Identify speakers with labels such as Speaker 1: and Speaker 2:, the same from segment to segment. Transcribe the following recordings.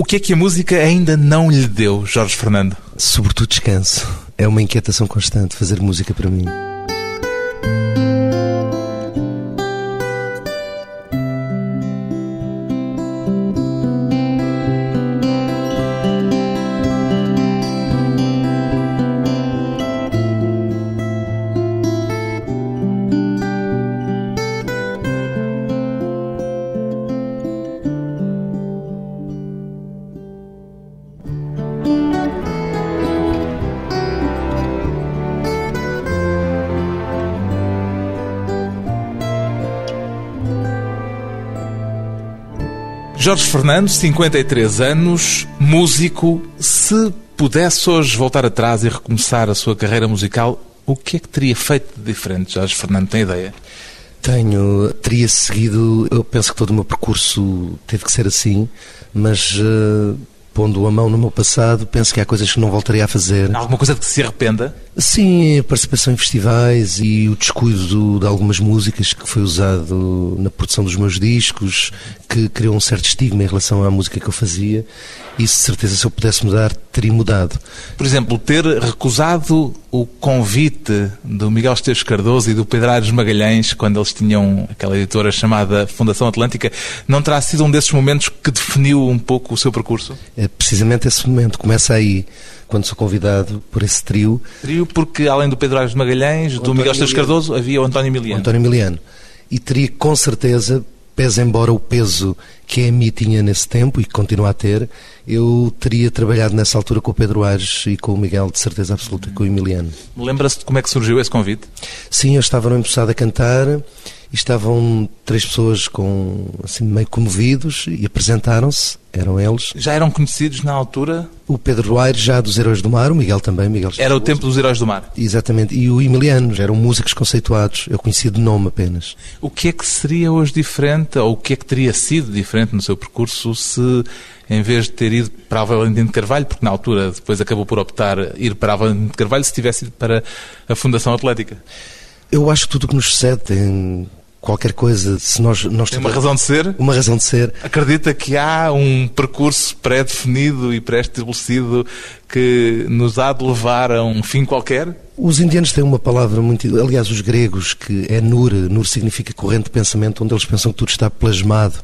Speaker 1: O que é que a música ainda não lhe deu, Jorge Fernando?
Speaker 2: Sobretudo descanso. É uma inquietação constante fazer música para mim.
Speaker 1: Jorge Fernando, 53 anos, músico. Se pudesse hoje voltar atrás e recomeçar a sua carreira musical, o que é que teria feito de diferente, Jorge Fernando? Tem ideia?
Speaker 2: Tenho, teria seguido, eu penso que todo o meu percurso teve que ser assim, mas uh, pondo a mão no meu passado, penso que há coisas que não voltaria a fazer.
Speaker 1: Há alguma coisa de que se arrependa?
Speaker 2: Sim, a participação em festivais e o descuido de algumas músicas que foi usado na produção dos meus discos, que criou um certo estigma em relação à música que eu fazia. Isso, de certeza, se eu pudesse mudar, teria mudado.
Speaker 1: Por exemplo, ter recusado o convite do Miguel Esteves Cardoso e do Pedro Aires Magalhães, quando eles tinham aquela editora chamada Fundação Atlântica, não terá sido um desses momentos que definiu um pouco o seu percurso?
Speaker 2: É precisamente esse momento. Começa aí quando sou convidado por esse trio.
Speaker 1: Trio porque, além do Pedro Aires de Magalhães, do Miguel Esteves Cardoso, havia o António Miliano.
Speaker 2: O António Miliano. E teria, com certeza, pese embora o peso que a EMI tinha nesse tempo e que continua a ter, eu teria trabalhado nessa altura com o Pedro Aires e com o Miguel, de certeza absoluta, com o Emiliano.
Speaker 1: Lembra-se de como é que surgiu esse convite?
Speaker 2: Sim, eu estava no empossado a cantar e estavam três pessoas com assim meio comovidos e apresentaram-se, eram eles.
Speaker 1: Já eram conhecidos na altura?
Speaker 2: O Pedro Aires já dos Heróis do Mar, o Miguel também, Miguel
Speaker 1: Era o tempo dos Heróis do Mar.
Speaker 2: Exatamente, e o Emiliano, já eram músicos conceituados, eu conhecia de nome apenas.
Speaker 1: O que é que seria hoje diferente, ou o que é que teria sido diferente no seu percurso se em vez de ter ido para a Valentim de Carvalho, porque na altura depois acabou por optar ir para a Valentim de Carvalho, se tivesse ido para a Fundação Atlética?
Speaker 2: Eu acho que tudo o que nos sucede tem qualquer coisa, se nós, nós
Speaker 1: Tem uma razão de ser?
Speaker 2: Uma razão de ser.
Speaker 1: Acredita que há um percurso pré-definido e pré-estabelecido que nos há de levar a um fim qualquer?
Speaker 2: Os indianos têm uma palavra muito. Aliás, os gregos, que é nur. Nur significa corrente de pensamento, onde eles pensam que tudo está plasmado.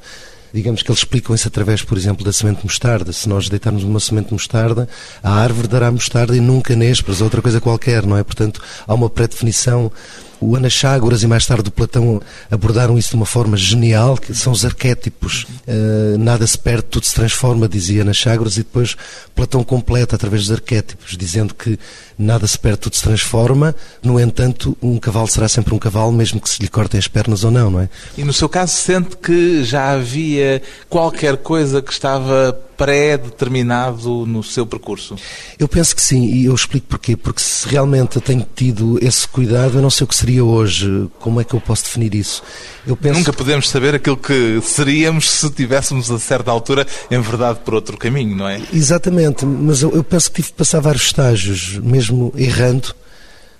Speaker 2: Digamos que eles explicam isso através, por exemplo, da semente de mostarda. Se nós deitarmos uma semente de mostarda, a árvore dará mostarda e nunca nésperas, outra coisa qualquer, não é? Portanto, há uma pré-definição o Anaxágoras e mais tarde o Platão abordaram isso de uma forma genial, que são os arquétipos. Uh, nada se perde, tudo se transforma, dizia Anaxágoras, e depois Platão completa através dos arquétipos, dizendo que nada se perde, tudo se transforma. No entanto, um cavalo será sempre um cavalo, mesmo que se lhe cortem as pernas ou não, não é?
Speaker 1: E no seu caso, sente que já havia qualquer coisa que estava pré-determinado no seu percurso?
Speaker 2: Eu penso que sim, e eu explico porquê. Porque se realmente eu tenho tido esse cuidado, eu não sei o que seria hoje. Como é que eu posso definir isso?
Speaker 1: Eu penso... Nunca podemos saber aquilo que seríamos se tivéssemos a certa altura, em verdade, por outro caminho, não é?
Speaker 2: Exatamente, mas eu, eu penso que tive que passar vários estágios, mesmo errando.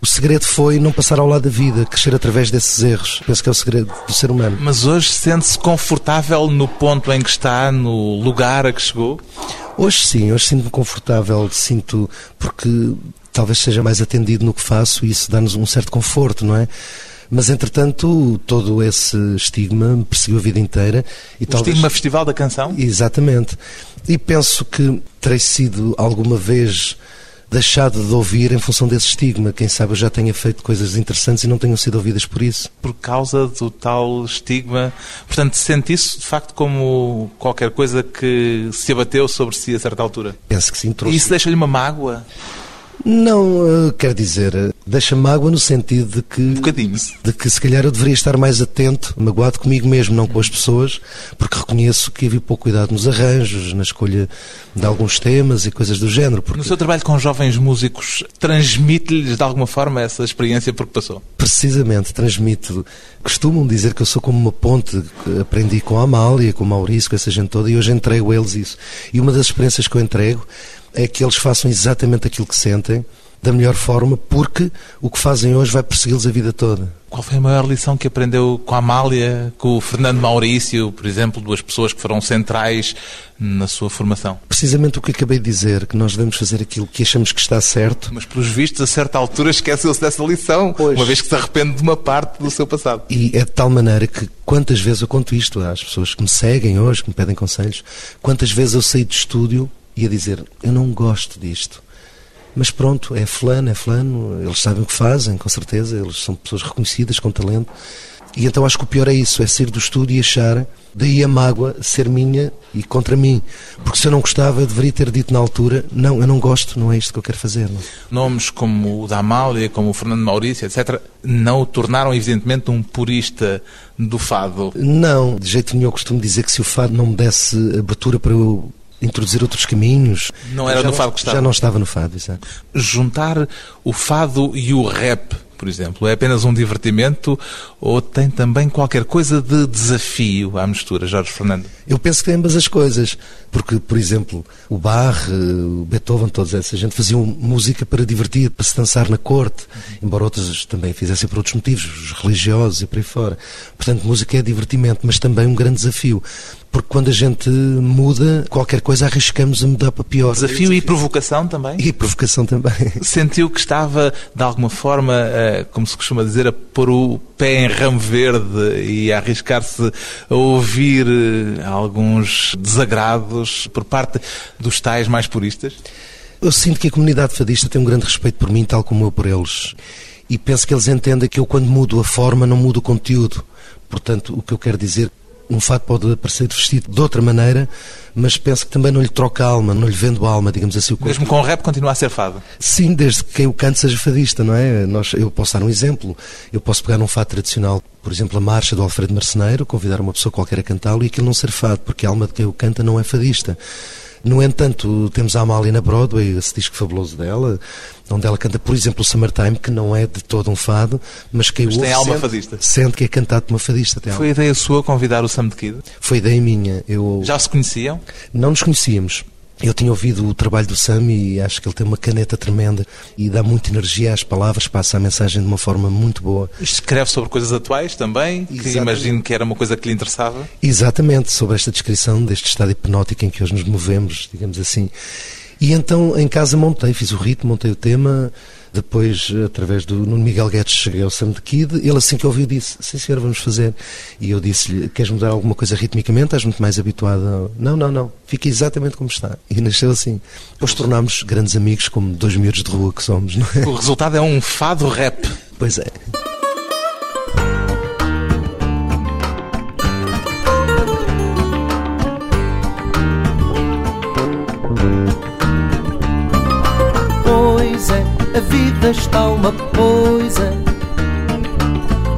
Speaker 2: O segredo foi não passar ao lado da vida, crescer através desses erros. Penso que é o segredo do ser humano.
Speaker 1: Mas hoje sente-se confortável no ponto em que está, no lugar a que chegou?
Speaker 2: Hoje sim, hoje sinto-me confortável, sinto porque talvez seja mais atendido no que faço e isso dá-nos um certo conforto, não é? Mas, entretanto, todo esse estigma me perseguiu a vida inteira.
Speaker 1: E o talvez... estigma Festival da Canção?
Speaker 2: Exatamente. E penso que terei sido alguma vez deixado de ouvir em função desse estigma. Quem sabe eu já tenha feito coisas interessantes e não tenham sido ouvidas por isso.
Speaker 1: Por causa do tal estigma. Portanto, sente isso de facto como qualquer coisa que se abateu sobre si a certa altura?
Speaker 2: Penso que sim. Trouxe...
Speaker 1: E isso deixa-lhe uma mágoa?
Speaker 2: Não, uh, quer dizer, deixa mágoa no sentido de que.
Speaker 1: Um bocadinho.
Speaker 2: De que se calhar eu deveria estar mais atento, magoado comigo mesmo, não com as pessoas, porque reconheço que havia pouco cuidado nos arranjos, na escolha de alguns temas e coisas do género. Porque...
Speaker 1: No seu trabalho com jovens músicos, transmite-lhes de alguma forma essa experiência porque passou?
Speaker 2: Precisamente, transmito. Costumam dizer que eu sou como uma ponte, que aprendi com a Amália, com o Maurício, com essa gente toda, e hoje entrego a eles isso. E uma das experiências que eu entrego é que eles façam exatamente aquilo que sentem da melhor forma, porque o que fazem hoje vai persegui-los a vida toda.
Speaker 1: Qual foi a maior lição que aprendeu com a Amália, com o Fernando Maurício, por exemplo, duas pessoas que foram centrais na sua formação?
Speaker 2: Precisamente o que acabei de dizer, que nós devemos fazer aquilo que achamos que está certo.
Speaker 1: Mas, pelos vistos, a certa altura esqueceu-se dessa lição,
Speaker 2: Pois.
Speaker 1: uma vez que se arrepende de uma parte do seu passado.
Speaker 2: E é de tal maneira que quantas vezes eu conto isto às pessoas que me seguem hoje, que me pedem conselhos, quantas vezes eu saí de estúdio e a dizer, eu não gosto disto. Mas pronto, é fulano, é fulano, eles sabem o que fazem, com certeza, eles são pessoas reconhecidas, com talento. E então acho que o pior é isso, é sair do estúdio e achar, daí a mágoa ser minha e contra mim. Porque se eu não gostava, eu deveria ter dito na altura, não, eu não gosto, não é isto que eu quero fazer. Não.
Speaker 1: Nomes como o da Amália, como o Fernando Maurício, etc., não o tornaram, evidentemente, um purista do fado.
Speaker 2: Não, de jeito nenhum eu costumo dizer que se o fado não me desse abertura para eu introduzir outros caminhos.
Speaker 1: Não era
Speaker 2: já
Speaker 1: no fado que estava.
Speaker 2: Já não estava no fado, exato.
Speaker 1: Juntar o fado e o rap, por exemplo, é apenas um divertimento ou tem também qualquer coisa de desafio à mistura, Jorge Fernando?
Speaker 2: Eu penso que tem ambas as coisas, porque, por exemplo, o Bach, o Beethoven, toda essa gente faziam música para divertir, para se dançar na corte, embora outras também fizessem por outros motivos, os religiosos e por aí fora. Portanto, música é divertimento, mas também um grande desafio. Porque quando a gente muda, qualquer coisa arriscamos a mudar para pior.
Speaker 1: Desafio e provocação também?
Speaker 2: E provocação também.
Speaker 1: Sentiu que estava, de alguma forma, como se costuma dizer, a pôr o pé em ramo verde e a arriscar-se a ouvir eh, alguns desagrados por parte dos tais mais puristas?
Speaker 2: Eu sinto que a comunidade fadista tem um grande respeito por mim, tal como eu por eles. E penso que eles entendem que eu, quando mudo a forma, não mudo o conteúdo. Portanto, o que eu quero dizer, um fato pode aparecer vestido de outra maneira, mas penso que também não lhe troca a alma, não lhe vendo a alma, digamos assim. O
Speaker 1: Mesmo com o rap continua a ser fado.
Speaker 2: Sim, desde que quem o cante seja fadista, não é? Nós, eu posso dar um exemplo. Eu posso pegar num fado tradicional, por exemplo, a marcha do Alfredo Marceneiro, convidar uma pessoa qualquer a cantá-lo e aquilo não ser fado, porque a alma de quem o canta não é fadista. No entanto, temos a Amália na Broadway, esse disco fabuloso dela, onde ela canta, por exemplo, o Summertime, que não é de todo um fado, mas quem
Speaker 1: Mas tem alma
Speaker 2: sente,
Speaker 1: fadista.
Speaker 2: sente que é cantado por uma fadista. Tem
Speaker 1: Foi
Speaker 2: alma.
Speaker 1: ideia sua convidar o Sam de Kid?
Speaker 2: Foi ideia minha. Eu
Speaker 1: Já se conheciam?
Speaker 2: não nos conhecíamos. Eu tinha ouvido o trabalho do Sam e acho que ele tem uma caneta tremenda e dá muita energia às palavras, passa a mensagem de uma forma muito boa.
Speaker 1: Escreve sobre coisas atuais também, que
Speaker 2: Exatamente.
Speaker 1: imagino que era uma coisa que lhe interessava.
Speaker 2: Exatamente, sobre esta descrição deste estado hipnótico em que hoje nos movemos, digamos assim. E então em casa montei, fiz o ritmo, montei o tema, depois através do Nuno Miguel Guedes cheguei ao Sam de Kid, ele assim que ouviu disse, sim senhor, vamos fazer. E eu disse-lhe, queres mudar alguma coisa ritmicamente? Estás muito mais habituado. Não, não, não, fica exatamente como está. E nasceu assim. Depois tornámos grandes amigos, como dois miúdos de rua que somos, não é?
Speaker 1: O resultado é um fado rap.
Speaker 2: Pois é.
Speaker 3: Está uma coisa.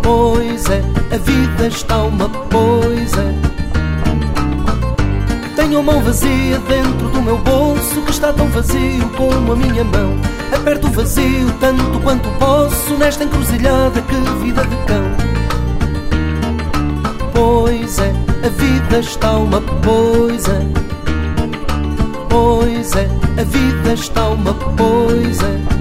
Speaker 3: Pois é, a vida está uma coisa. Tenho a mão vazia dentro do meu bolso que está tão vazio como a minha mão. Aperto o vazio tanto quanto posso nesta encruzilhada que vida de cão. Pois é, a vida está uma coisa. Pois é, a vida está uma coisa.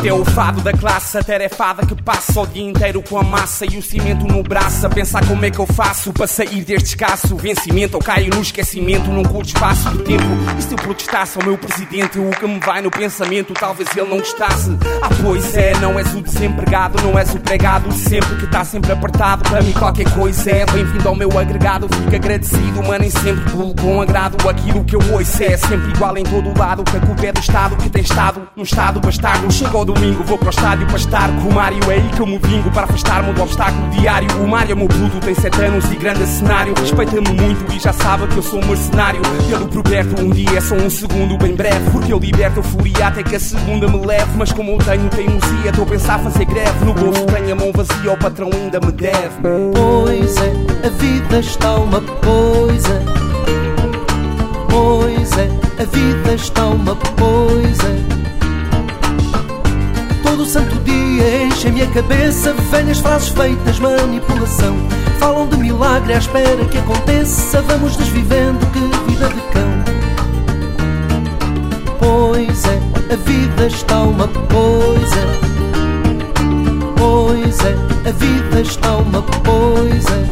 Speaker 4: Este é o fado da classe atarefada que passa o dia inteiro com a massa e o cimento no braço. A pensar como é que eu faço para sair deste escasso vencimento. Ou caio no esquecimento num curto espaço de tempo. E se eu protestasse ao meu presidente, o que me vai no pensamento, talvez ele não gostasse. Ah, pois é, não és o desempregado, não és o pregado sempre que está sempre apertado. Para mim, qualquer coisa é bem-vindo ao meu agregado. Fico agradecido, mano, e sempre pulo com agrado. Aquilo que eu ouço é sempre igual em todo lado. Que a culpa é do Estado que tem estado num estado bastardo. Chego ao domingo, vou para o estádio para estar com o Mário. É aí que eu me vingo para afastar-me do obstáculo diário. O Mário é meu puto, tem sete anos e grande cenário. Respeita-me muito e já sabe que eu sou um mercenário. Pelo proberto, um dia é só um segundo, bem breve. Porque eu liberto a fúria até que a segunda me leve. Mas como eu tenho teimosia, estou a pensar fazer greve. No bolso tenho a mão vazia, o patrão ainda me deve.
Speaker 3: Pois é, a vida está uma coisa. Pois é, a vida está uma coisa. Todo santo dia enchem-me a cabeça velhas frases feitas, manipulação. Falam de milagre à espera que aconteça. Vamos desvivendo que vida de cão. Pois é, a vida está uma coisa. Pois é, a vida está uma coisa.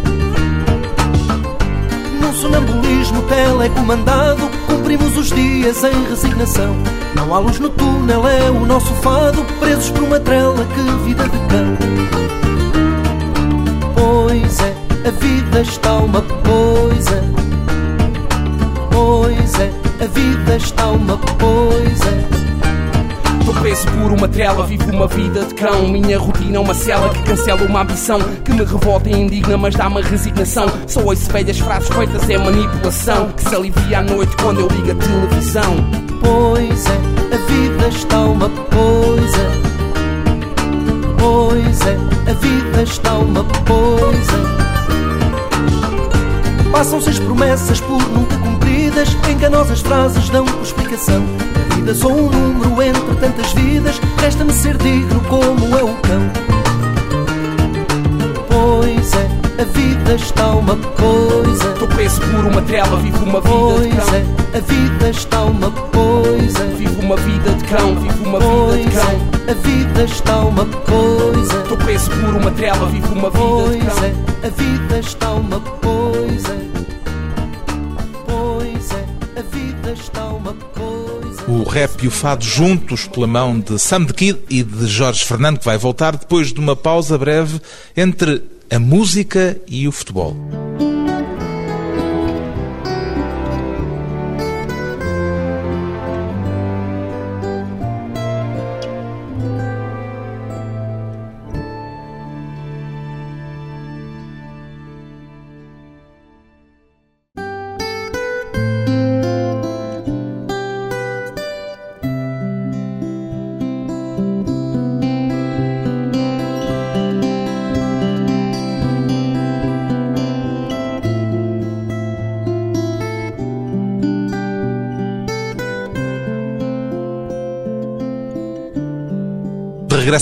Speaker 3: Num sonambulismo telecomandado, cumprimos os dias em resignação. Não há luz no túnel, é o nosso fado, presos por uma trela, que vida de cão. Pois é, a vida está uma coisa. Pois é, a vida está uma coisa.
Speaker 4: Por uma trela, vivo uma vida de cão. Minha rotina é uma cela que cancela uma ambição. Que me revolta e indigna, mas dá-me resignação. Só ouço velhas frases feitas, é manipulação. Que se alivia à noite quando eu ligo a televisão.
Speaker 3: Pois é, a vida está uma coisa. Pois é, a vida está uma coisa. Passam-se as promessas por nunca cumpridas, enganosas frases dão explicação. Vida sou um número entre tantas vidas, resta-me ser digno como é o cão. Pois é, a vida está uma coisa.
Speaker 4: Tô preso por uma trela, vivo uma vida de
Speaker 3: Pois
Speaker 4: cão.
Speaker 3: é, a vida está uma coisa.
Speaker 4: Vivo uma vida de cão, vivo uma vida
Speaker 3: Pois
Speaker 4: de cão.
Speaker 3: é, a vida está uma coisa.
Speaker 4: Tô preso por uma trela, vivo uma vida de
Speaker 3: Pois
Speaker 4: cão.
Speaker 3: é, a vida está uma coisa. Pois é, a vida está uma coisa.
Speaker 1: O rap e o fado juntos pela mão de Sam the Kid e de Jorge Fernando, que vai voltar depois de uma pausa breve entre a música e o futebol.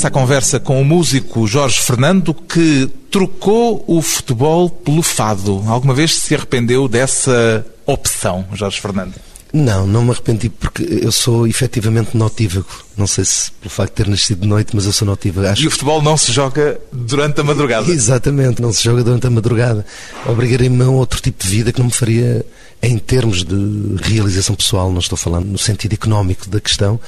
Speaker 1: À conversa com o músico Jorge Fernando, que trocou o futebol pelo fado. Alguma vez se arrependeu dessa opção, Jorge Fernando?
Speaker 2: Não, não me arrependi porque eu sou efetivamente notívago. Não sei se pelo facto de ter nascido de noite, mas eu sou notívago. Acho
Speaker 1: E o futebol não se joga durante a madrugada.
Speaker 2: Exatamente, não se joga durante a madrugada. Obrigarei-me a outro tipo de vida que não me faria, em termos de realização pessoal, não estou falando no sentido económico da questão,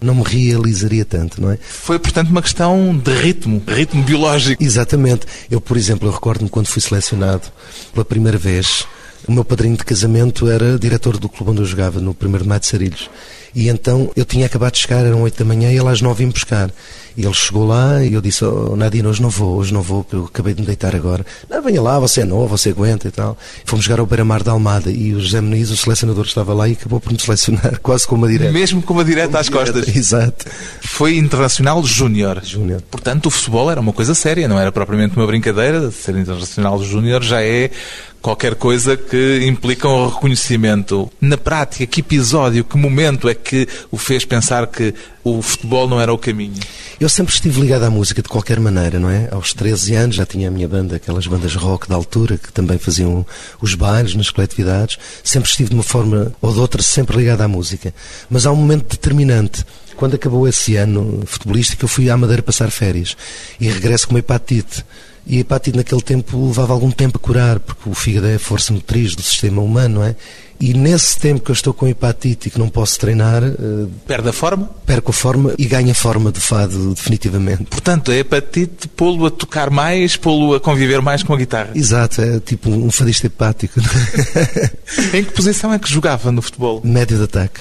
Speaker 2: não me realizaria tanto, não é?
Speaker 1: Foi, portanto, uma questão de ritmo, ritmo biológico.
Speaker 2: Exatamente. Eu, por exemplo, recordo-me quando fui selecionado pela primeira vez, o meu padrinho de casamento era diretor do clube onde eu jogava, no 1 de Maio de Sarilhos. E então eu tinha acabado de chegar, eram 8 da manhã e ele às 9 ia-me buscar. E ele chegou lá e eu disse: oh, Nadine, hoje não vou, hoje não vou, porque eu acabei de me deitar agora. Não, venha lá, você é novo, você aguenta e tal. Fomos jogar ao Beira-Mar da Almada e o José Muniz, o selecionador, estava lá e acabou por me selecionar quase com uma direta.
Speaker 1: Mesmo com uma direta às costas.
Speaker 2: Exato.
Speaker 1: Foi internacional júnior.
Speaker 2: Júnior.
Speaker 1: Portanto, o futebol era uma coisa séria, não era propriamente uma brincadeira. Ser internacional júnior já é qualquer coisa que implica um reconhecimento. Na prática, que episódio, que momento é que o fez pensar que o futebol não era o caminho?
Speaker 2: Eu sempre estive ligado à música de qualquer maneira, não é? Aos 13 anos já tinha a minha banda, aquelas bandas rock da altura, que também faziam os bailes nas coletividades. Sempre estive de uma forma ou de outra sempre ligado à música. Mas há um momento determinante. Quando acabou esse ano futebolístico, eu fui à Madeira passar férias e regresso com uma hepatite. E a hepatite naquele tempo levava algum tempo a curar, porque o fígado é a força motriz do sistema humano, não é? E nesse tempo que eu estou com hepatite e que não posso treinar, eh,
Speaker 1: Perde a forma?
Speaker 2: perco a forma e ganho a forma do fado definitivamente.
Speaker 1: Portanto, a hepatite pô-lo a tocar mais, pô-lo a conviver mais com a guitarra.
Speaker 2: Exato, é tipo um fadista hepático.
Speaker 1: Em que posição é que jogava no futebol?
Speaker 2: Médio de ataque.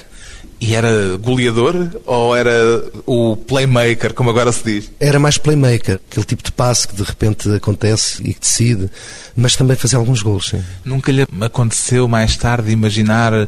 Speaker 1: E era goleador ou era o playmaker, como agora se diz?
Speaker 2: Era mais playmaker, aquele tipo de passe que de repente acontece e que decide, mas também fazia alguns gols, sim.
Speaker 1: Nunca lhe aconteceu mais tarde imaginar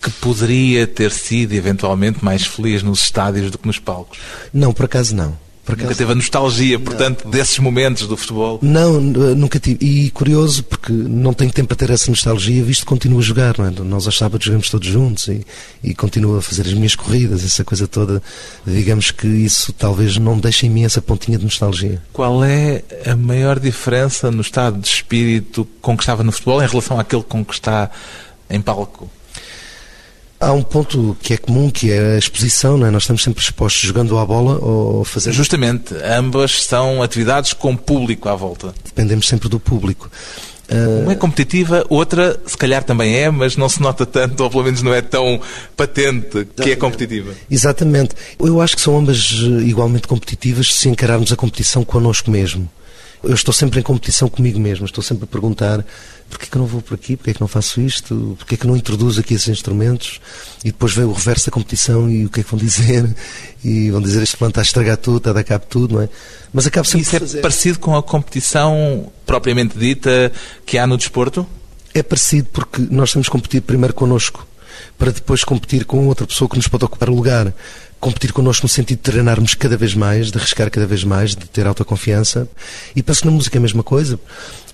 Speaker 1: que poderia ter sido eventualmente mais feliz nos estádios do que nos palcos?
Speaker 2: Não, por acaso não. Por
Speaker 1: Nunca teve a nostalgia, portanto, desses momentos do futebol?
Speaker 2: Não, n- nunca tive. E curioso, porque não tenho tempo para ter essa nostalgia, visto que continuo a jogar, não é? Nós aos sábados jogamos todos juntos e, e continuo a fazer as minhas corridas, essa coisa toda. Digamos que isso talvez não deixe em mim essa pontinha de nostalgia.
Speaker 1: Qual é a maior diferença no estado de espírito com que estava no futebol em relação àquele com que está em palco?
Speaker 2: Há um ponto que é comum, que é a exposição, não é? Nós estamos sempre expostos jogando à bola ou fazendo...
Speaker 1: Justamente, ambas são atividades com público à volta.
Speaker 2: Dependemos sempre do público.
Speaker 1: Uma é competitiva, outra se calhar também é, mas não se nota tanto, ou pelo menos não é tão patente que é competitiva.
Speaker 2: Exatamente. Eu acho que são ambas eh, igualmente competitivas se encararmos a competição connosco mesmo. Eu estou sempre em competição comigo mesmo, estou sempre a perguntar porquê que não vou por aqui, porquê que não faço isto, porquê que não introduzo aqui esses instrumentos e depois vem o reverso da competição e o que é que vão dizer e vão dizer este plano está a estragar tudo, está a dar cabo tudo, não é?
Speaker 1: Mas acaba sempre Isso é fazer. parecido com a competição propriamente dita que há no desporto?
Speaker 2: É parecido porque nós temos que competir primeiro connosco para depois competir com outra pessoa que nos pode ocupar o lugar competir connosco no sentido de treinarmos cada vez mais, de arriscar cada vez mais, de ter autoconfiança. E penso que na música é a mesma coisa.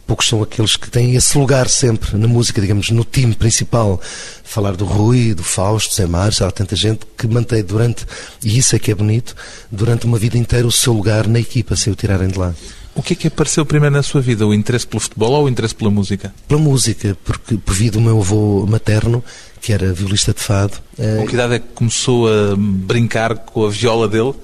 Speaker 2: Poucos são aqueles que têm esse lugar sempre na música, digamos, no time principal. Falar do Rui, do Fausto, Zé Mares, há tanta gente que mantém durante, e isso é que é bonito, durante uma vida inteira o seu lugar na equipa, sem o tirarem de lá.
Speaker 1: O que é que apareceu primeiro na sua vida? O interesse pelo futebol ou o interesse pela música?
Speaker 2: Pela música, porque devido ao meu avô materno, que era violista de fado.
Speaker 1: Com que idade é que começou a brincar com a viola dele?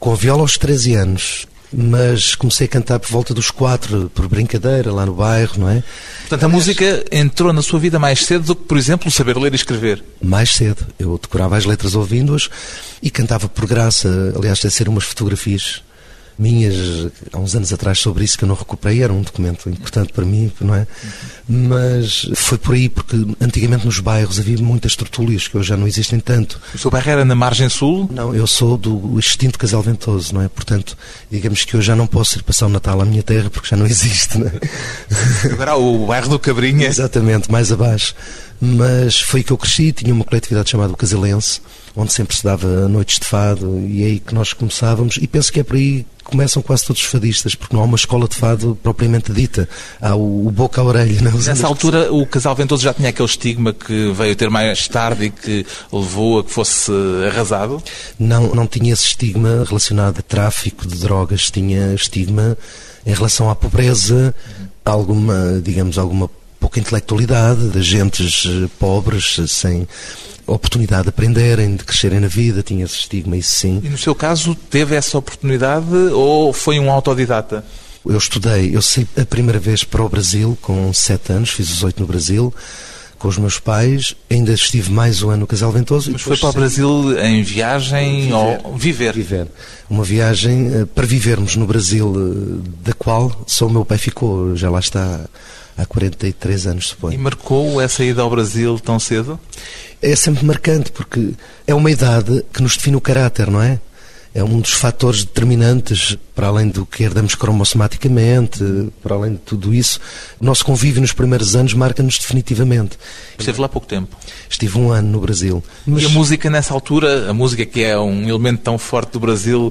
Speaker 2: Com a viola aos 13 anos. Mas comecei a cantar por volta dos quatro, por brincadeira, lá no bairro, não é?
Speaker 1: Portanto, a música entrou na sua vida mais cedo do que, por exemplo, saber ler e escrever?
Speaker 2: Mais cedo. Eu decorava as letras ouvindo-as e cantava por graça. Aliás, deve ser umas fotografias minhas há uns anos atrás sobre isso que eu não recuperei, era um documento importante para mim, não é? Mas foi por aí, porque antigamente nos bairros havia muitas tertúlias que hoje já não existem tanto.
Speaker 1: O seu bairro era na margem sul?
Speaker 2: Não, eu sou do extinto Casal Ventoso, não é? Portanto, digamos que eu já não posso ir passar o Natal à minha terra porque já não existe, não é?
Speaker 1: Agora o bairro do Cabrinha.
Speaker 2: Exatamente, mais abaixo. Mas foi que eu cresci, tinha uma coletividade chamada o Casalense, onde sempre se dava noites de fado e é aí que nós começávamos e penso que é por aí começam quase todos os fadistas, porque não há uma escola de fado propriamente dita. Há o, o boca a orelha. Não?
Speaker 1: É? Nessa altura, o casal Ventoso já tinha aquele estigma que veio ter mais tarde e que levou a que fosse arrasado?
Speaker 2: Não, não tinha esse estigma relacionado a tráfico de drogas, tinha estigma em relação à pobreza, alguma, digamos, alguma pouca intelectualidade, de gentes eh, pobres, sem oportunidade de aprenderem, de crescerem na vida, tinha esse estigma, isso sim.
Speaker 1: E no seu caso, teve essa oportunidade ou foi um autodidata?
Speaker 2: Eu estudei, eu saí a primeira vez para o Brasil com sete anos, fiz os oito no Brasil, com os meus pais, ainda estive mais um ano no Casal Ventoso.
Speaker 1: Mas foi para o Brasil em viagem viver, ou viver?
Speaker 2: Viver. Uma viagem uh, para vivermos no Brasil, da qual só o meu pai ficou, já lá está há 43 anos, suponho.
Speaker 1: E marcou essa ida ao Brasil tão cedo?
Speaker 2: É sempre marcante, porque é uma idade que nos define o caráter, não é? É um dos fatores determinantes, para além do que herdamos cromossomaticamente, para além de tudo isso, o nosso convívio nos primeiros anos marca-nos definitivamente.
Speaker 1: Esteve lá há pouco tempo?
Speaker 2: Estive um ano no Brasil.
Speaker 1: Mas... E a música nessa altura, a música que é um elemento tão forte do Brasil,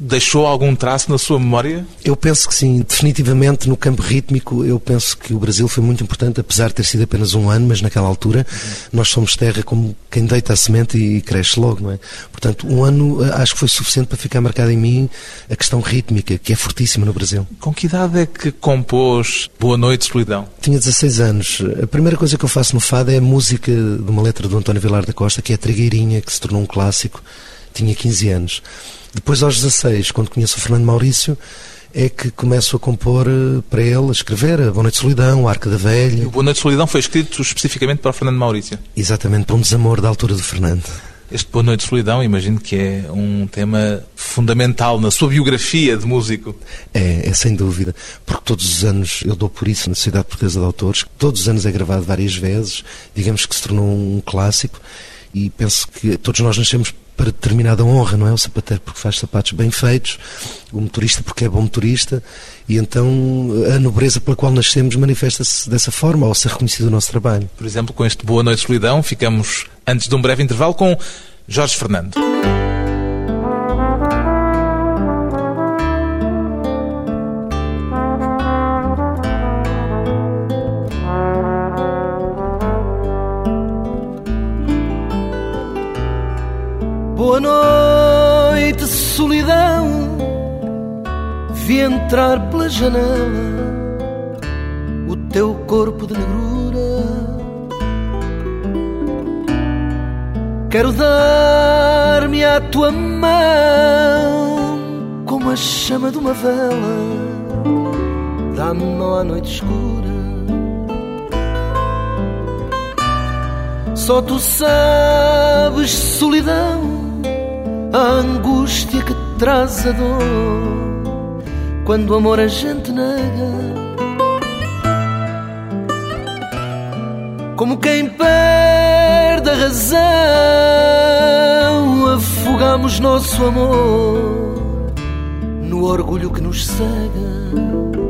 Speaker 1: deixou algum traço na sua memória?
Speaker 2: Eu penso que sim, definitivamente no campo rítmico, eu penso que o Brasil foi muito importante, apesar de ter sido apenas um ano, mas naquela altura nós somos terra como quem deita a semente e cresce logo, não é? Portanto, um ano eh, acho que foi suficiente para ficar marcado em mim a questão rítmica, que é fortíssima no Brasil.
Speaker 1: Com que idade é que compôs Boa Noite, Solidão?
Speaker 2: Tinha 16 anos. A primeira coisa que eu faço no fado é a música de uma letra do António Vilar da Costa, que é a Trigueirinha, que se tornou um clássico. Tinha 15 anos. Depois, aos 16, quando conheço o Fernando Maurício, é que começo a compor eh, para ele, a escrever a Boa Noite Solidão, a Arca da Velha.
Speaker 1: E o Boa Noite Solidão foi escrito especificamente para o Fernando Maurício?
Speaker 2: Exatamente, para um desamor da altura do Fernando.
Speaker 1: Este Boa Noite Solidão, imagino que é um tema fundamental na sua biografia de músico.
Speaker 2: É, é sem dúvida, porque todos os anos, eu dou por isso na Sociedade Portuguesa de Autores, todos os anos é gravado várias vezes, digamos que se tornou um clássico, e penso que todos nós nascemos para determinada honra, não é? O sapateiro porque faz sapatos bem feitos, o motorista porque é bom motorista, e então a nobreza pela qual nascemos manifesta-se dessa forma, ao ser reconhecido o nosso trabalho.
Speaker 1: Por exemplo, com este Boa Noite Solidão, ficamos antes de um breve intervalo com Jorge Fernando.
Speaker 3: Entrar pela janela o teu corpo de negrura.
Speaker 2: Quero dar-me à tua mão como a chama de uma vela. Dá-me mão à noite escura. Só tu sabes, solidão, a angústia que traz a dor quando o amor a gente nega. Como quem perde a razão, afogamos nosso amor no orgulho que nos cega.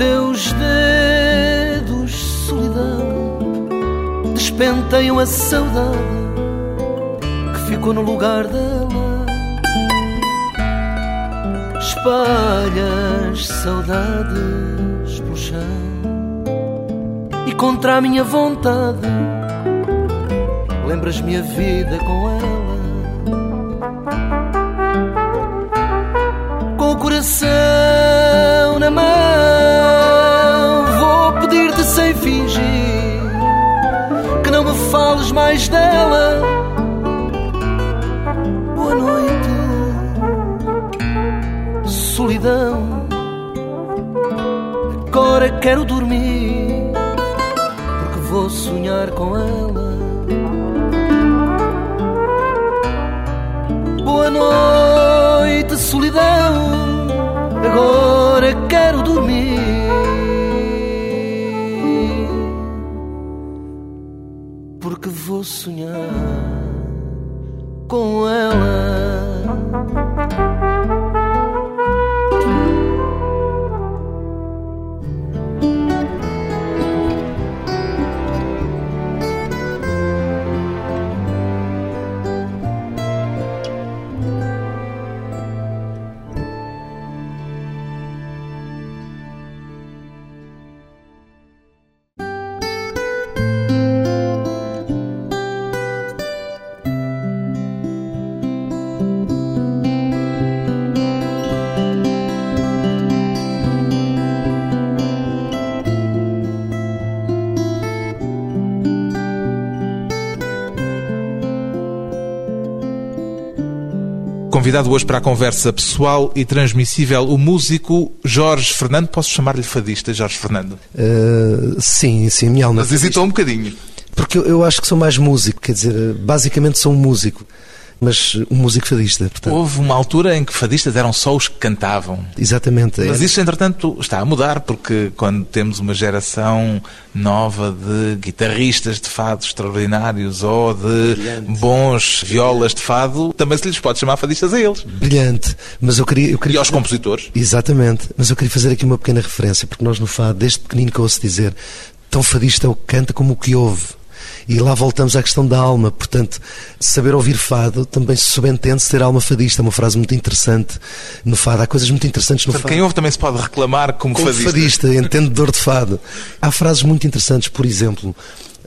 Speaker 2: Teus dedos, solidão, despenteiam a saudade que ficou no lugar dela. Espalhas saudades pelo chão e contra a minha vontade lembras-me a vida com ela. Quero dormir, porque vou sonhar com ela. Boa noite, solidão. Agora quero dormir. Porque vou sonhar
Speaker 1: Convidado hoje para a conversa pessoal e transmissível, o músico Jorge Fernando. Posso chamar-lhe fadista, Jorge Fernando?
Speaker 5: Uh, sim, sim, minha alma.
Speaker 1: Mas hesitou um bocadinho.
Speaker 5: Porque eu, eu acho que sou mais músico, quer dizer, basicamente sou um músico, mas um músico fadista. Portanto.
Speaker 1: Houve uma altura em que fadistas eram só os que cantavam.
Speaker 5: Exatamente.
Speaker 1: Mas
Speaker 5: é.
Speaker 1: isso, entretanto, está a mudar, porque quando temos uma geração nova de guitarristas de fado extraordinários ou de
Speaker 5: Brilhante.
Speaker 1: bons violas de fado, também se lhes pode chamar fadistas a eles.
Speaker 5: Brilhante. Mas eu queria. Eu queria
Speaker 1: E aos compositores.
Speaker 5: Exatamente. Mas eu queria fazer aqui uma pequena referência, porque nós no fado, desde pequenino que ouço dizer, tão fadista é o que canta como o que ouve. E lá voltamos à questão da alma. Portanto, saber ouvir fado também se subentende ser alma fadista. É uma frase muito interessante no fado. Há coisas muito interessantes no
Speaker 1: Portanto,
Speaker 5: fado.
Speaker 1: quem ouve também se pode reclamar como,
Speaker 5: Como
Speaker 1: fadista.
Speaker 5: fadista, entendedor de fado. Há frases muito interessantes, por exemplo,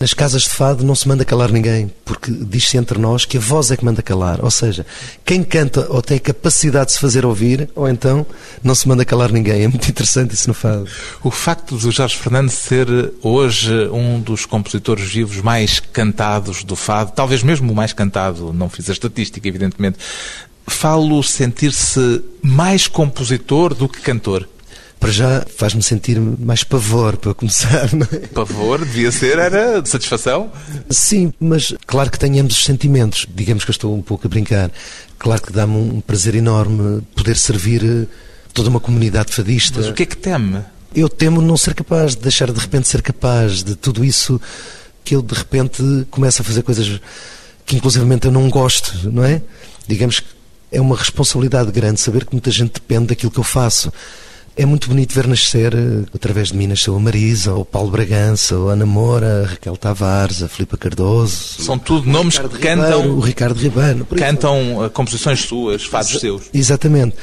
Speaker 5: nas casas de fado não se manda calar ninguém, porque diz-se entre nós que a voz é que manda calar. Ou seja, quem canta ou tem a capacidade de se fazer ouvir, ou então não se manda calar ninguém. É muito interessante isso no fado.
Speaker 1: O facto do Jorge Fernando ser hoje um dos compositores vivos mais cantados do fado, talvez mesmo o mais cantado, não fiz a estatística, evidentemente, falo sentir-se mais compositor do que cantor.
Speaker 2: Para já faz-me sentir mais pavor, para começar. Não é?
Speaker 1: Pavor, devia ser, era de satisfação?
Speaker 2: Sim, mas claro que tenho ambos os sentimentos. Digamos que eu estou um pouco a brincar. Claro que dá-me um prazer enorme poder servir eh, toda uma comunidade fadista.
Speaker 1: Mas o que é que teme?
Speaker 2: Eu temo não ser capaz, de deixar de repente ser capaz de tudo isso que eu de repente começo a fazer coisas que inclusivamente eu não gosto, não é? Digamos que é uma responsabilidade grande saber que muita gente depende daquilo que eu faço. É muito bonito ver nascer, eh, através de mim, nasceu a Marisa, o Paulo Bragança, a Ana Moura, a Raquel Tavares, a Filipa Cardoso.
Speaker 1: São tudo nomes que
Speaker 2: Ribeiro,
Speaker 1: cantam,
Speaker 2: o Ricardo Ribeiro.
Speaker 1: cantam eh, composições suas, fados seus.
Speaker 2: Exatamente.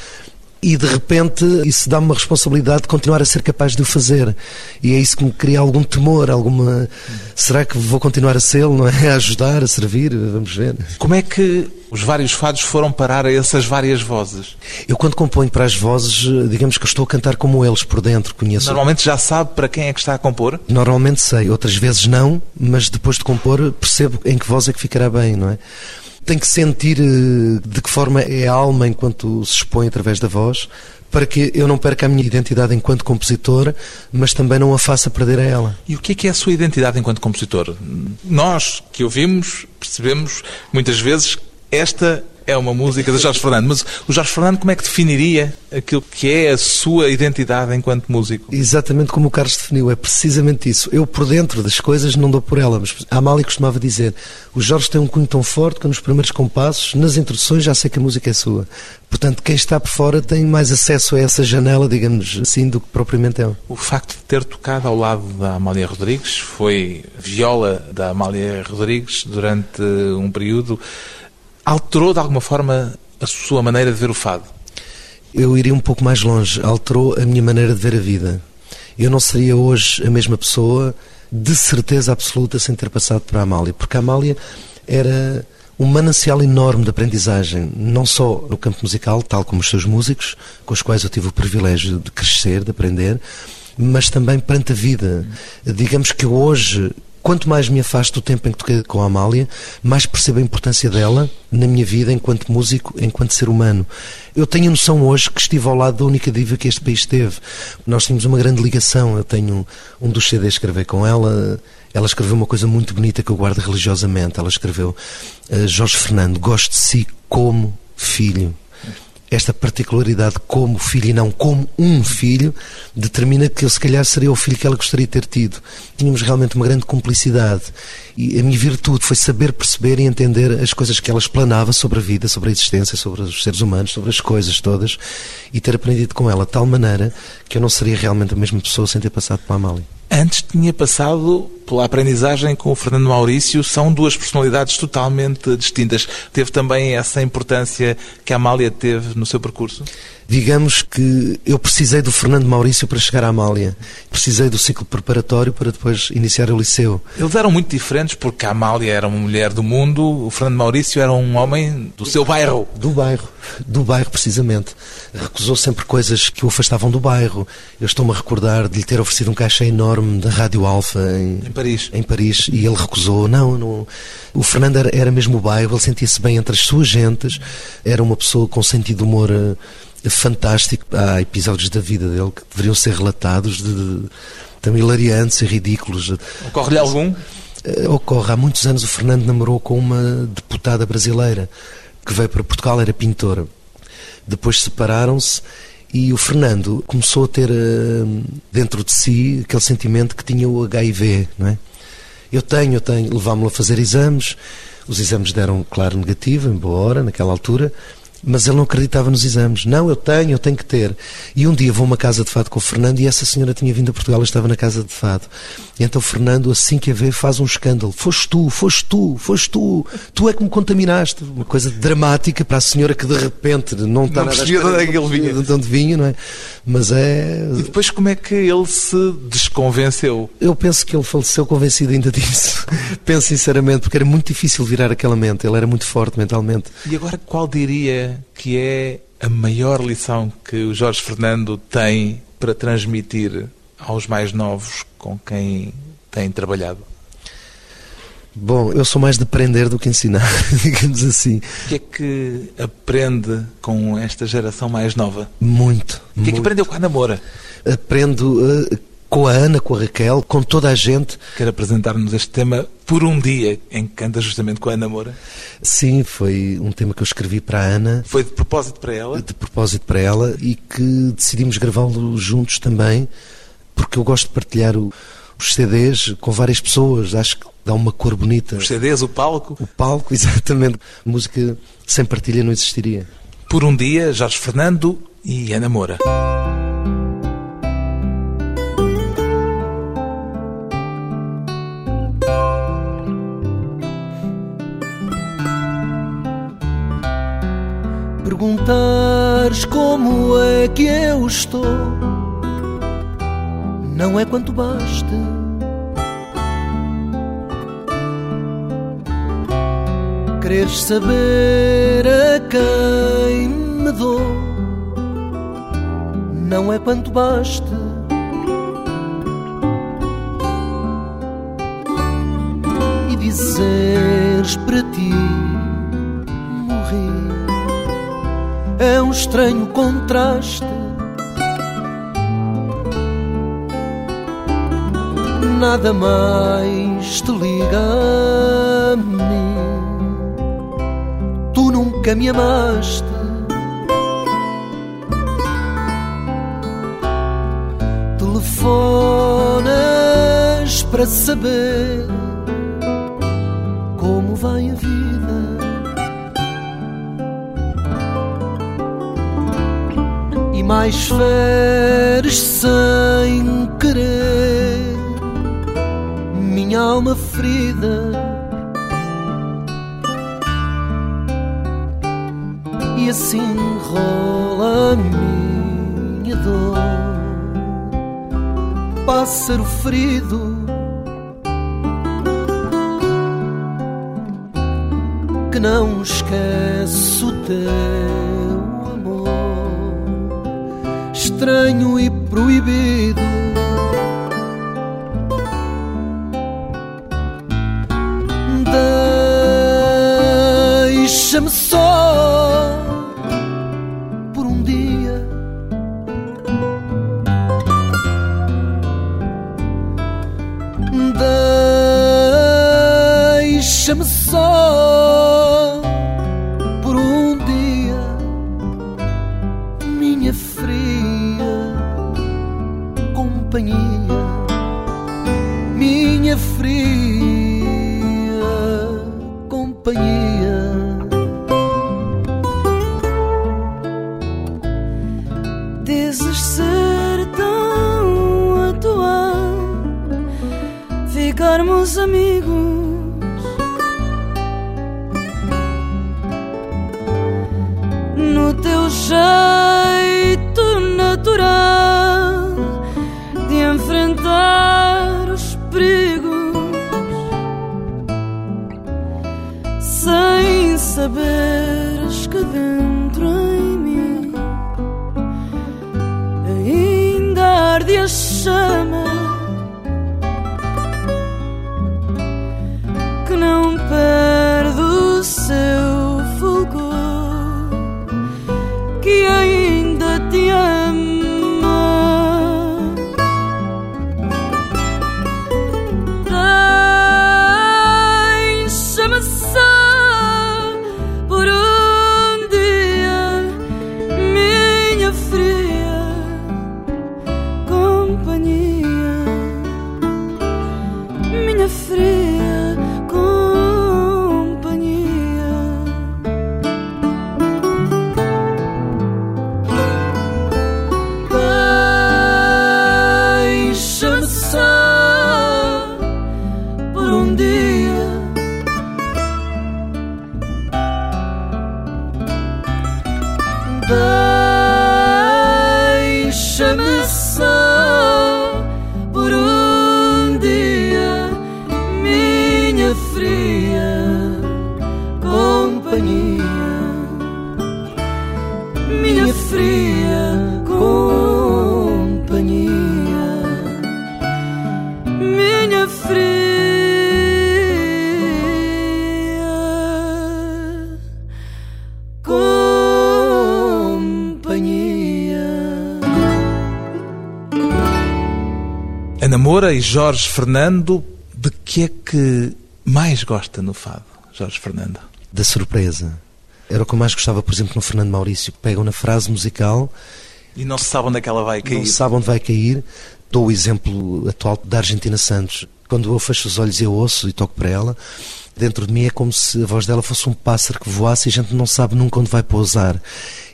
Speaker 2: E de repente isso dá-me uma responsabilidade de continuar a ser capaz de o fazer. E é isso que me cria algum temor, alguma. Será que vou continuar a ser, não é? A ajudar, a servir? Vamos ver.
Speaker 1: Como é que os vários fados foram parar a essas várias vozes?
Speaker 2: Eu, quando componho para as vozes, digamos que estou a cantar como eles por dentro, conheço.
Speaker 1: Normalmente já sabe para quem é que está a compor?
Speaker 2: Normalmente sei, outras vezes não, mas depois de compor percebo em que voz é que ficará bem, não é? Tem que sentir eh, de que forma é a alma enquanto se expõe através da voz, para que eu não perca a minha identidade enquanto compositor, mas também não a faça perder a ela.
Speaker 1: E o que é que é a sua identidade enquanto compositor? Nós que ouvimos percebemos muitas vezes esta é uma música de Jorge Fernando, mas o Jorge Fernando como é que definiria aquilo que é a sua identidade enquanto músico?
Speaker 2: Exatamente como o Carlos definiu, é precisamente isso. Eu, por dentro das coisas, não dou por ela, mas a Amália costumava dizer: o Jorge tem um cunho tão forte que nos primeiros compassos, nas introduções, já sei que a música é sua. Portanto, quem está por fora tem mais acesso a essa janela, digamos assim, do que propriamente é.
Speaker 1: O facto de ter tocado ao lado da Amália Rodrigues foi viola da Amália Rodrigues durante um período alterou de alguma forma a sua maneira de ver o fado?
Speaker 2: Eu iria um pouco mais longe, alterou a minha maneira de ver a vida. Eu não seria hoje a mesma pessoa, de certeza absoluta, sem ter passado por Amália, porque a Amália era um manancial enorme de aprendizagem, não só no campo musical, tal como os seus músicos, com os quais eu tive o privilégio de crescer, de aprender, mas também perante a vida. Digamos que hoje Quanto mais me afasto do tempo em que toquei com a Amália, mais percebo a importância dela na minha vida enquanto músico, enquanto ser humano. Eu tenho noção hoje que estive ao lado da única diva que este país teve. Nós tínhamos uma grande ligação. Eu tenho um dos CDs que gravei com ela. Ela escreveu uma coisa muito bonita que eu guardo religiosamente. Ela escreveu: uh, Jorge Fernando, gosto de si como filho esta particularidade como filho e não como um filho, determina que eu se calhar seria o filho que ela gostaria de ter tido. Tínhamos realmente uma grande cumplicidade. E a minha virtude foi saber perceber e entender as coisas que ela explanava sobre a vida, sobre a existência, sobre os seres humanos, sobre as coisas todas, e ter aprendido com ela de tal maneira que eu não seria realmente a mesma pessoa sem ter passado pela Amália.
Speaker 1: Antes tinha passado pela aprendizagem com o Fernando Maurício, são duas personalidades totalmente distintas. Teve também essa importância que a Amália teve no seu percurso?
Speaker 2: Digamos que eu precisei do Fernando Maurício para chegar à Amália. Precisei do ciclo preparatório para depois iniciar o liceu.
Speaker 1: Eles eram muito diferentes porque a Amália era uma mulher do mundo, o Fernando Maurício era um homem do seu bairro.
Speaker 2: Do bairro, do bairro precisamente. Recusou sempre coisas que o afastavam do bairro. Eu estou-me a recordar de lhe ter oferecido um caixa enorme da Rádio Alfa em,
Speaker 1: em Paris.
Speaker 2: Em Paris e ele recusou. Não, não. O Fernando era, era mesmo o bairro, ele sentia-se bem entre as suas gentes, era uma pessoa com sentido de humor uh, fantástico. Há episódios da vida dele que deveriam ser relatados de, de, de hilariantes e ridículos.
Speaker 1: Ocorre-lhe algum?
Speaker 2: Uh, ocorre. Há muitos anos o Fernando namorou com uma deputada brasileira que veio para Portugal, era pintora. Depois separaram-se e o Fernando começou a ter uh, dentro de si aquele sentimento que tinha o HIV, não é? Eu tenho, eu tenho. Levámo-lo a fazer exames. Os exames deram, claro, negativo, em boa hora, naquela altura. Mas ele não acreditava nos exames. Não, eu tenho, eu tenho que ter. E um dia vou a uma casa de fado com o Fernando e essa senhora tinha vindo a Portugal e estava na casa de fado. E então o Fernando, assim que a vê, faz um escândalo. Foste tu, foste tu, foste tu. Tu é que me contaminaste. Uma coisa dramática para a senhora que de repente não está
Speaker 1: não
Speaker 2: nada
Speaker 1: percebia de onde é que ele vinha.
Speaker 2: De onde vinha, não é? Mas é...
Speaker 1: E depois como é que ele se desconvenceu?
Speaker 2: Eu penso que ele faleceu convencido ainda disso. penso sinceramente, porque era muito difícil virar aquela mente. Ele era muito forte mentalmente.
Speaker 1: E agora qual diria que é a maior lição que o Jorge Fernando tem para transmitir aos mais novos com quem tem trabalhado?
Speaker 2: Bom, eu sou mais de aprender do que ensinar, digamos assim.
Speaker 1: O que é que aprende com esta geração mais nova?
Speaker 2: Muito.
Speaker 1: O que é que aprendeu com a namora?
Speaker 6: Aprendo uh, com a Ana, com a Raquel, com toda a gente.
Speaker 1: Quer apresentar-nos este tema por um dia em que canta justamente com a Ana Moura?
Speaker 6: Sim, foi um tema que eu escrevi para a Ana.
Speaker 1: Foi de propósito para ela?
Speaker 6: De propósito para ela e que decidimos gravá-lo juntos também, porque eu gosto de partilhar o, os CDs com várias pessoas. Acho que dá uma cor bonita.
Speaker 1: Os CDs, o palco?
Speaker 6: O palco, exatamente. Música sem partilha não existiria.
Speaker 1: Por um dia, Jorge Fernando e Ana Moura.
Speaker 2: Perguntares como é que eu estou, não é quanto basta. Quereres saber a quem me dou, não é quanto basta. E dizeres para ti é um estranho contraste. Nada mais te liga a mim. Tu nunca me amaste. Telefonas para saber como vai a vida. Mais feres sem querer, minha alma ferida. E assim rola minha dor. Pássaro ferido. Que não esquece o teu estranho e proibido.
Speaker 7: Ficarmos amigos. No teu jeito
Speaker 1: Ana Moura e Jorge Fernando, de que é que mais gosta no fado, Jorge Fernando?
Speaker 2: Da surpresa. Era o que eu mais gostava, por exemplo, no Fernando Maurício, que pegam na frase musical
Speaker 1: e não se sabe onde é que ela vai cair.
Speaker 2: Não se sabe onde vai cair. Dou o exemplo atual da Argentina Santos. Quando eu fecho os olhos e eu ouço e toco para ela, dentro de mim é como se a voz dela fosse um pássaro que voasse e a gente não sabe nunca onde vai pousar.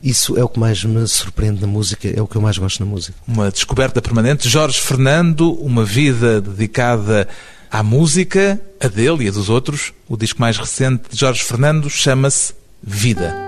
Speaker 2: Isso é o que mais me surpreende na música, é o que eu mais gosto na música.
Speaker 1: Uma descoberta permanente. Jorge Fernando, uma vida dedicada à música, a dele e a dos outros. O disco mais recente de Jorge Fernando chama-se Vida.